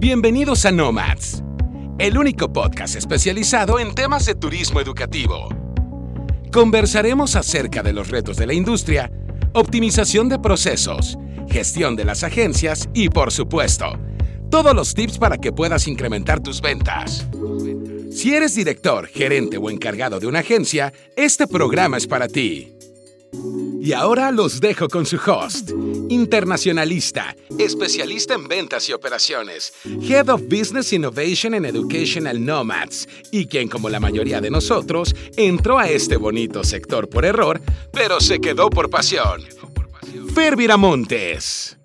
Bienvenidos a Nomads, el único podcast especializado en temas de turismo educativo. Conversaremos acerca de los retos de la industria, optimización de procesos, gestión de las agencias y, por supuesto, todos los tips para que puedas incrementar tus ventas. Si eres director, gerente o encargado de una agencia, este programa es para ti. Y ahora los dejo con su host, internacionalista, especialista en ventas y operaciones, Head of Business Innovation and Educational Nomads, y quien como la mayoría de nosotros entró a este bonito sector por error, pero se quedó por pasión. Fer Viramontes.